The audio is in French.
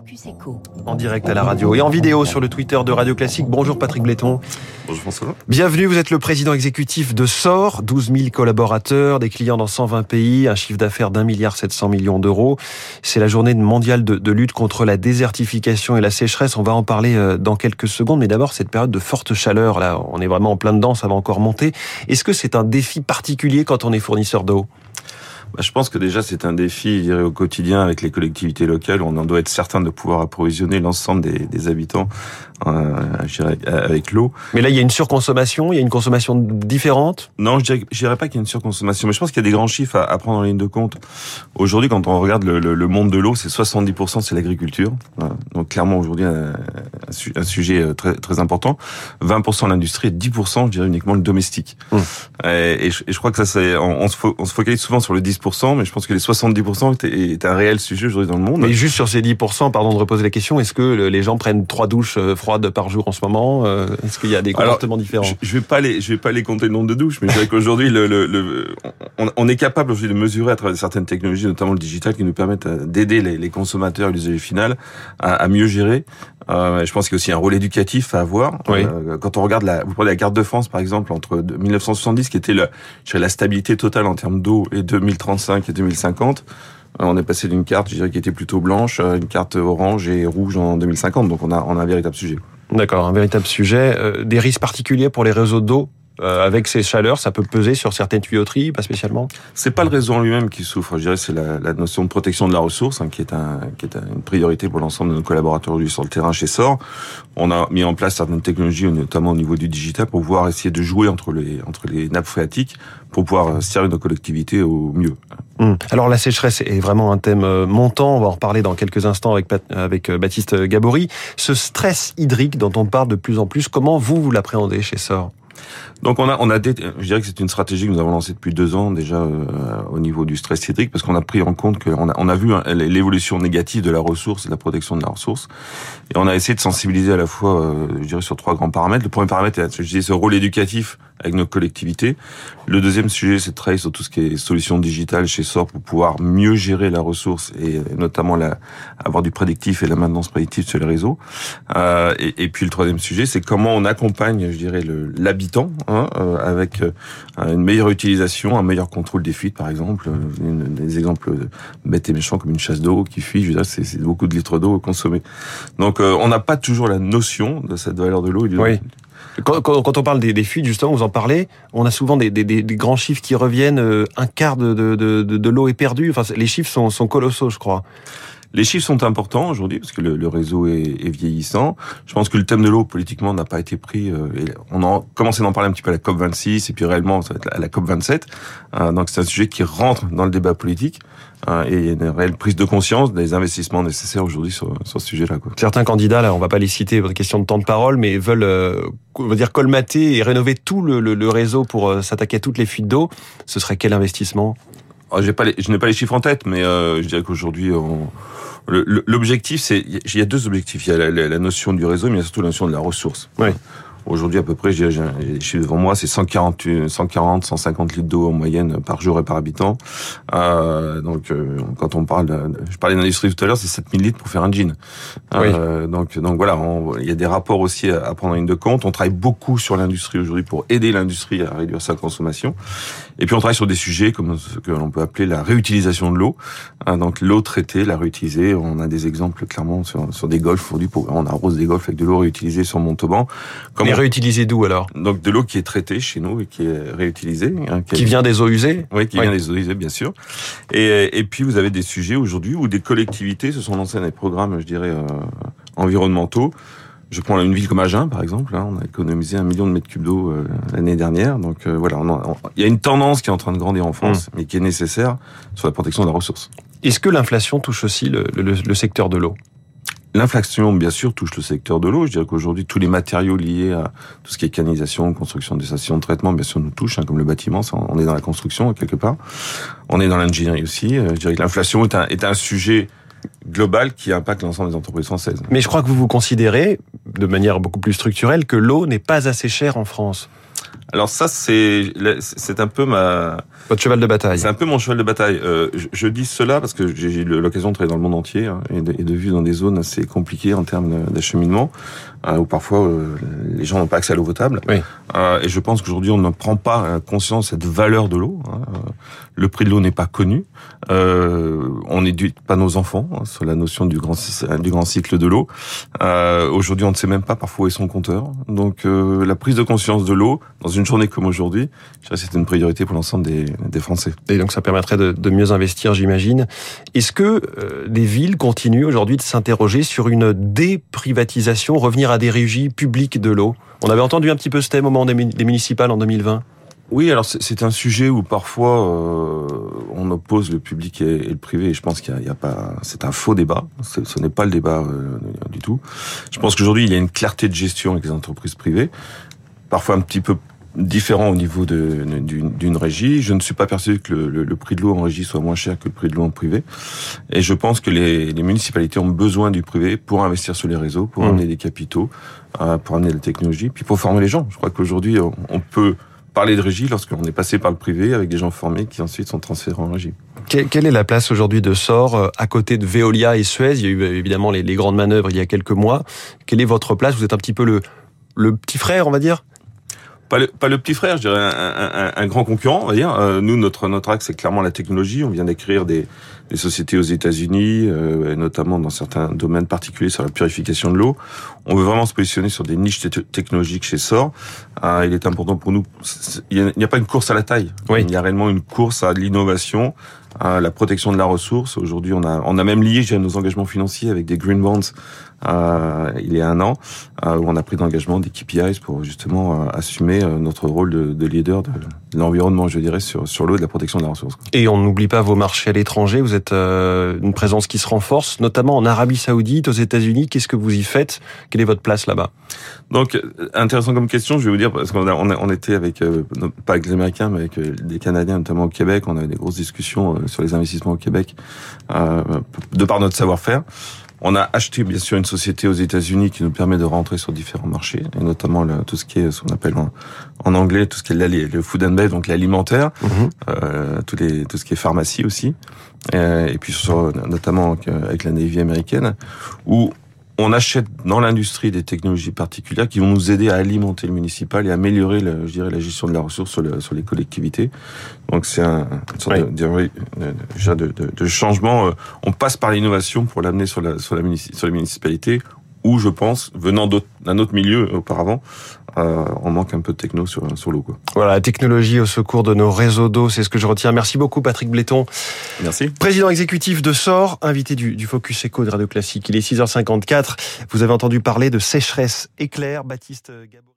Focus Echo. En direct à la radio et en vidéo sur le Twitter de Radio Classique. Bonjour Patrick Bléton. Bonjour François. Bienvenue, vous êtes le président exécutif de SOR, 12 000 collaborateurs, des clients dans 120 pays, un chiffre d'affaires d'un milliard 700 millions d'euros. C'est la journée mondiale de, de, lutte contre la désertification et la sécheresse. On va en parler euh, dans quelques secondes, mais d'abord cette période de forte chaleur, là, on est vraiment en plein dedans, ça va encore monter. Est-ce que c'est un défi particulier quand on est fournisseur d'eau? Bah, je pense que déjà c'est un défi, je dirais, au quotidien avec les collectivités locales. On en doit être certain de pouvoir approvisionner l'ensemble des, des, habitants euh, dirais, avec l'eau. Mais là, il y a une surconsommation, il y a une consommation différente? Non, je dirais, je dirais pas qu'il y a une surconsommation, mais je pense qu'il y a des grands chiffres à, à, prendre en ligne de compte. Aujourd'hui, quand on regarde le, le, le monde de l'eau, c'est 70% c'est l'agriculture. Donc clairement aujourd'hui un, sujet euh, très, très important. 20% l'industrie et 10% je dirais uniquement le domestique. Mmh. Et, et, je, et, je, crois que ça c'est on, on, se on se focalise souvent sur le 10% mais je pense que les 70% est, un réel sujet aujourd'hui dans le monde. Mais juste sur ces 10%, pardon de reposer la question, est-ce que les gens prennent trois douches euh, froides par jour en ce moment euh, Est-ce qu'il y a des comportements Alors, différents? je, je vais pas les, je vais pas les compter le nombre de douches, mais je dirais qu'aujourd'hui, le, le, le, on, on, est capable aujourd'hui de mesurer à travers certaines technologies, notamment le digital, qui nous permettent d'aider les, les, consommateurs et l'usager final à, à, mieux gérer. Euh, je pense qu'il y a aussi un rôle éducatif à avoir. Oui. Euh, quand on regarde la, vous prenez la carte de France par exemple entre 1970 qui était le, la stabilité totale en termes d'eau et 2035 et 2050. On est passé d'une carte, je dirais, qui était plutôt blanche, à une carte orange et rouge en 2050. Donc on a, on a un véritable sujet. D'accord, un véritable sujet. Euh, des risques particuliers pour les réseaux d'eau euh, avec ces chaleurs, ça peut peser sur certaines tuyauteries, pas spécialement C'est pas le réseau en lui-même qui souffre, je dirais, c'est la, la, notion de protection de la ressource, hein, qui est, un, qui est une priorité pour l'ensemble de nos collaborateurs aujourd'hui sur le terrain chez SOR. On a mis en place certaines technologies, notamment au niveau du digital, pour pouvoir essayer de jouer entre les, entre les nappes phréatiques, pour pouvoir servir nos collectivités au mieux. Hum. Alors la sécheresse est vraiment un thème euh, montant, on va en reparler dans quelques instants avec, avec euh, Baptiste Gabory. Ce stress hydrique dont on parle de plus en plus, comment vous, vous l'appréhendez chez SOR? Donc on a, on a, je dirais que c'est une stratégie que nous avons lancée depuis deux ans déjà euh, au niveau du stress hydrique parce qu'on a pris en compte qu'on a, on a vu l'évolution négative de la ressource, de la protection de la ressource, et on a essayé de sensibiliser à la fois, euh, je dirais, sur trois grands paramètres. Le premier paramètre, je disais, ce rôle éducatif avec nos collectivités. Le deuxième sujet, c'est de travailler sur tout ce qui est solutions digitales chez SOR pour pouvoir mieux gérer la ressource et notamment la, avoir du prédictif et la maintenance prédictive sur les réseaux. Euh, et, puis le troisième sujet, c'est comment on accompagne, je dirais, l'habitant hein, euh, avec euh, une meilleure utilisation, un meilleur contrôle des fuites, par exemple. Une, des exemples bêtes et méchants comme une chasse d'eau qui fuit, je c'est beaucoup de litres d'eau consommés. Donc euh, on n'a pas toujours la notion de cette valeur de l'eau. Oui. Quand, quand, quand, on parle des, des, fuites, justement, vous en parlez, on a souvent des, des, des grands chiffres qui reviennent. Euh, un quart de, de, de, de l'eau est perdue. Enfin, les chiffres sont, sont colossaux, je crois. Les chiffres sont importants aujourd'hui parce que le, le réseau est, est, vieillissant. Je pense que le thème de l'eau politiquement n'a pas été pris. Euh, et on a commencé d'en parler un petit peu à la COP 26 et puis réellement ça va être à la COP 27. Euh, donc c'est un sujet qui rentre dans le débat politique. Euh, et il y a une réelle prise de conscience des investissements nécessaires aujourd'hui sur, sur, ce sujet-là. Certains candidats, là, on va pas les citer, question de temps de parole, mais veulent, euh, on va dire, colmater et rénover tout le, le, le réseau pour euh, s'attaquer à toutes les fuites d'eau. Ce serait quel investissement? Oh, pas les, Je n'ai pas les chiffres en tête, mais je dirais qu'aujourd'hui, on L'objectif, c'est il y a deux objectifs. Il y a la, la, notion du réseau, mais il y a surtout la notion de la ressource. Oui. Aujourd'hui, à peu près, j'ai les chiffres devant moi, c'est 140, 140, 150 litres d'eau en moyenne par jour et par habitant. Euh, donc, euh, quand on parle, de, je parlais d'industrie tout à l'heure, c'est 7000 litres pour faire un jean. Oui. Euh, donc, donc voilà, il y a des rapports aussi à, à prendre en ligne de compte. On travaille beaucoup sur l'industrie aujourd'hui pour aider l'industrie à réduire sa consommation. Et puis, on travaille sur des sujets comme ce que l'on peut appeler la réutilisation de l'eau. Hein, donc, l'eau traitée, la réutiliser. On a des exemples clairement sur, sur des golfs aujourd'hui. On arrose des golfs avec de l'eau réutilisée sur Montauban. Comment réutilisée d'où alors? Donc de l'eau qui est traitée chez nous et qui est réutilisée. Hein, qui, qui vient des eaux usées? Oui, qui oui. vient des eaux usées, bien sûr. Et, et puis vous avez des sujets aujourd'hui où des collectivités se sont lancées dans des programmes, je dirais, euh, environnementaux. Je prends une ville comme Agen, par exemple. Hein, on a économisé un million de mètres cubes d'eau euh, l'année dernière. Donc euh, voilà, il y a une tendance qui est en train de grandir en France, mmh. mais qui est nécessaire sur la protection de la ressource. Est-ce que l'inflation touche aussi le, le, le secteur de l'eau? L'inflation, bien sûr, touche le secteur de l'eau. Je dirais qu'aujourd'hui, tous les matériaux liés à tout ce qui est canalisation, construction des stations de traitement, bien sûr, nous touchent, hein, comme le bâtiment. On est dans la construction, quelque part. On est dans l'ingénierie aussi. Je dirais que l'inflation est un, est un sujet global qui impacte l'ensemble des entreprises françaises. Mais je crois que vous vous considérez, de manière beaucoup plus structurelle, que l'eau n'est pas assez chère en France. Alors ça, c'est c'est un peu ma votre cheval de bataille. C'est un peu mon cheval de bataille. Euh, je, je, dis cela parce que j'ai eu l'occasion de travailler dans le monde entier hein, et, de, et, de, vivre dans des zones assez compliquées en termes d'acheminement, euh, où parfois euh, les gens n'ont pas accès à l'eau potable. Oui. Euh, et je pense qu'aujourd'hui, on ne prend pas conscience de cette valeur de l'eau. Hein. Le prix de l'eau n'est pas connu. on n'éduque pas nos enfants hein, sur la notion du grand du grand cycle de l'eau. aujourd'hui, on ne sait même pas parfois où est son compteur. Donc, la prise de conscience de l'eau dans une journée comme aujourd'hui, c'est une priorité pour l'ensemble des, des, Français. Et donc ça permettrait de, de mieux investir, j'imagine. Est-ce que euh, les villes continuent aujourd'hui de s'interroger sur une déprivatisation, revenir à des régies publiques de l'eau On avait entendu un petit peu ce thème au moment des, municipales en 2020. Oui, alors c'est un sujet où parfois euh, on oppose le public et, le privé. Et je pense qu'il n'y a, a, pas, c'est un faux débat. Ce n'est pas le débat euh, du tout. Je pense qu'aujourd'hui il y a une clarté de gestion avec les entreprises privées, parfois un petit peu différent au niveau d'une régie. Je ne suis pas persuadé que le, le, le prix de l'eau en régie soit moins cher que le prix de l'eau en privé. Et je pense que les, les, municipalités ont besoin du privé pour investir sur les réseaux, pour mmh. amener des capitaux, euh, pour amener la technologie, puis pour former les gens. Je crois qu'aujourd'hui, on peut parler de régie lorsqu'on est passé par le privé avec des gens formés qui ensuite sont transférés en régie. Quelle est la place aujourd'hui de SOR euh, à côté de Veolia et Suez? Il y a eu évidemment les, les grandes manœuvres il y a quelques mois. Quelle est votre place? Vous êtes un petit peu le, le petit frère, on va dire? Pas le, pas le, petit frère, je dirais un, un, un, grand concurrent, on va dire. Euh, nous, notre notre axe, c'est clairement la technologie. On vient d'écrire des, des, sociétés aux États-Unis, euh, notamment dans certains domaines particuliers sur la purification de l'eau. On veut vraiment se positionner sur des niches technologiques chez SOR. Euh, il est important pour nous. Il n'y a, a, pas une course à la taille. Oui. Il y a réellement une course à l'innovation, à la protection de la ressource. Aujourd'hui, on a on a même lié nos engagements financiers avec des green bonds il y a un an, euh, où on a pris d'engagement des KPIs pour justement euh, assumer euh, notre rôle de, de leader de, de l'environnement, je dirais, sur, sur l'eau et de la protection de la ressource. Et on n'oublie pas vos marchés à l'étranger. Vous êtes euh, une présence qui se renforce, notamment en Arabie Saoudite, aux États-Unis. Qu'est-ce que vous y faites? Quelle est votre place là-bas? Donc, intéressant comme question, je vais vous dire, parce qu'on on, on était avec, euh, pas avec les Américains, mais avec des Canadiens, notamment au Québec. On avait des grosses discussions sur les investissements au Québec, de par notre savoir-faire. On a acheté bien sûr une société aux États-Unis qui nous permet de rentrer sur différents marchés, et notamment le, tout ce qui est ce qu'on appelle en, en, anglais tout ce qui est le food and beverage, donc l'alimentaire, mmh. euh, tout, les, tout ce qui est pharmacie aussi, euh, et puis sur, notamment avec la Navy américaine, où on achète dans l'industrie des technologies particulières qui vont nous aider à alimenter le municipal et améliorer, le, je dirais, la gestion de la ressource sur, le, sur les collectivités. Donc c'est un une sorte oui. de, de, de, de, changement. On passe par l'innovation pour l'amener sur la, sur, la, sur les municipalités où je pense, venant d'un autre milieu auparavant, euh, on manque un peu de techno sur, sur l'eau. Voilà, la technologie au secours de nos réseaux d'eau, c'est ce que je retiens. Merci beaucoup Patrick Bléton. Merci. Président exécutif de SOR, invité du, du Focus Eco de Radio Classique. Il est 6h54. Vous avez entendu parler de sécheresse éclair, Baptiste Gabon.